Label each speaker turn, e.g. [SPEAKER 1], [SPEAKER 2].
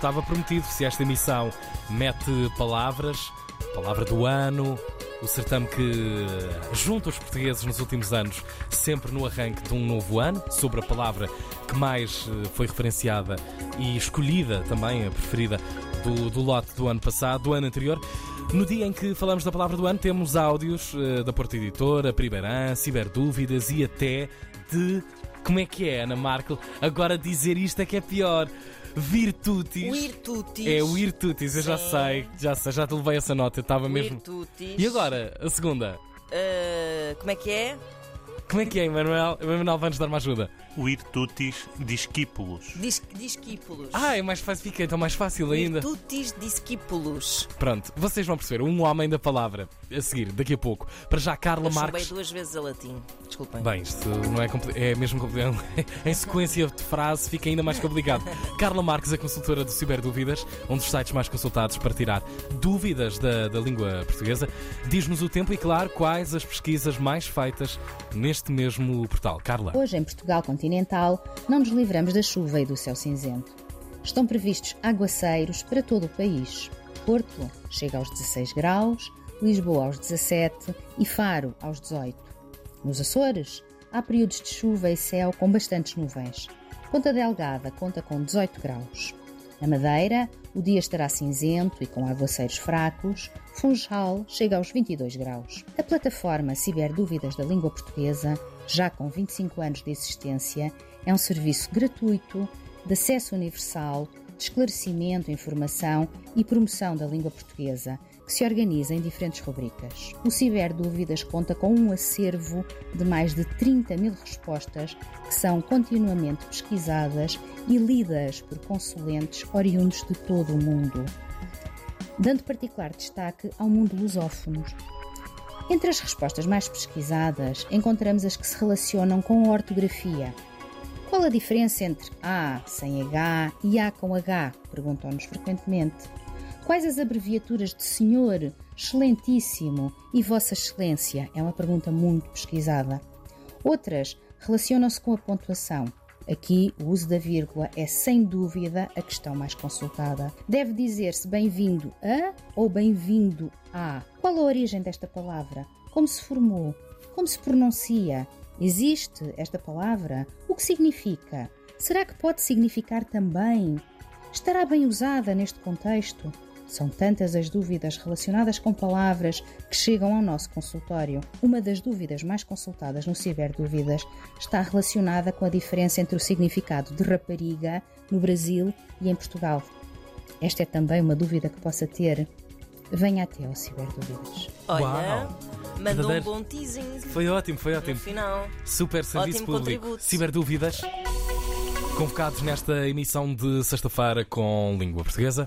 [SPEAKER 1] estava prometido. Se esta emissão mete palavras, palavra do ano, o certame que junta os portugueses nos últimos anos, sempre no arranque de um novo ano, sobre a palavra que mais eh, foi referenciada e escolhida também, a preferida do, do lote do ano passado, do ano anterior. No dia em que falamos da palavra do ano, temos áudios uh, da Porta Editora, Primeirã, Ciberdúvidas e até de. Como é que é, Ana Markel? Agora dizer isto é que é pior. Virtutis.
[SPEAKER 2] Virtutis.
[SPEAKER 1] É o Virtutis, eu já sei, já sei, já te levei essa nota, eu estava mesmo.
[SPEAKER 2] Virtutis.
[SPEAKER 1] E agora, a segunda?
[SPEAKER 2] Ah, como é que é?
[SPEAKER 1] Como é que é, Emanuel? Emanuel vai-nos dar uma ajuda.
[SPEAKER 3] Virtutis discípulos.
[SPEAKER 2] Dis discípulos.
[SPEAKER 1] Ah, é mais fácil, fica então mais fácil ainda.
[SPEAKER 2] Virtutis discípulos.
[SPEAKER 1] Pronto, vocês vão perceber, um homem da palavra. A seguir, daqui a pouco. Para já, Carla
[SPEAKER 2] Eu
[SPEAKER 1] Marques.
[SPEAKER 2] duas vezes a latim. Desculpem.
[SPEAKER 1] Bem, isto não é é mesmo complicado. em sequência de frase fica ainda mais complicado. Carla Marques, a consultora do Ciberdúvidas, um dos sites mais consultados para tirar dúvidas da, da língua portuguesa, diz-nos o tempo e, claro, quais as pesquisas mais feitas neste mesmo portal. Carla.
[SPEAKER 4] Hoje, em Portugal continental, não nos livramos da chuva e do céu cinzento. Estão previstos aguaceiros para todo o país. Porto chega aos 16 graus, Lisboa aos 17 e Faro aos 18. Nos Açores, há períodos de chuva e céu com bastantes nuvens. Ponta Delgada conta com 18 graus. Na Madeira, o dia estará cinzento e com aguaceiros fracos. Funchal chega aos 22 graus. A plataforma Ciberdúvidas da Língua Portuguesa, já com 25 anos de existência, é um serviço gratuito, de acesso universal, esclarecimento, informação e promoção da língua portuguesa, que se organiza em diferentes rubricas. O Ciberdúvidas conta com um acervo de mais de 30 mil respostas que são continuamente pesquisadas e lidas por consulentes oriundos de todo o mundo, dando particular destaque ao mundo lusófono. Entre as respostas mais pesquisadas, encontramos as que se relacionam com a ortografia. Qual a diferença entre A sem H e A com H? Perguntam-nos frequentemente. Quais as abreviaturas de Senhor, Excelentíssimo e Vossa Excelência? É uma pergunta muito pesquisada. Outras relacionam-se com a pontuação. Aqui, o uso da vírgula é sem dúvida a questão mais consultada. Deve dizer-se bem-vindo a ou bem-vindo a. Qual a origem desta palavra? Como se formou? Como se pronuncia? Existe esta palavra? O que significa? Será que pode significar também? Estará bem usada neste contexto? São tantas as dúvidas relacionadas com palavras que chegam ao nosso consultório. Uma das dúvidas mais consultadas no Ciberdúvidas está relacionada com a diferença entre o significado de rapariga no Brasil e em Portugal. Esta é também uma dúvida que possa ter. Venha até ao Ciberdúvidas.
[SPEAKER 2] Olha,
[SPEAKER 1] Uau.
[SPEAKER 2] mandou um
[SPEAKER 1] Verdadeiro.
[SPEAKER 2] bom teasing.
[SPEAKER 1] Foi ótimo, foi
[SPEAKER 2] No
[SPEAKER 1] ótimo.
[SPEAKER 2] final.
[SPEAKER 1] Super serviço
[SPEAKER 2] Ótimo
[SPEAKER 1] público.
[SPEAKER 2] contributo.
[SPEAKER 1] Ciberdúvidas. Convocados nesta emissão de sexta-feira com língua portuguesa.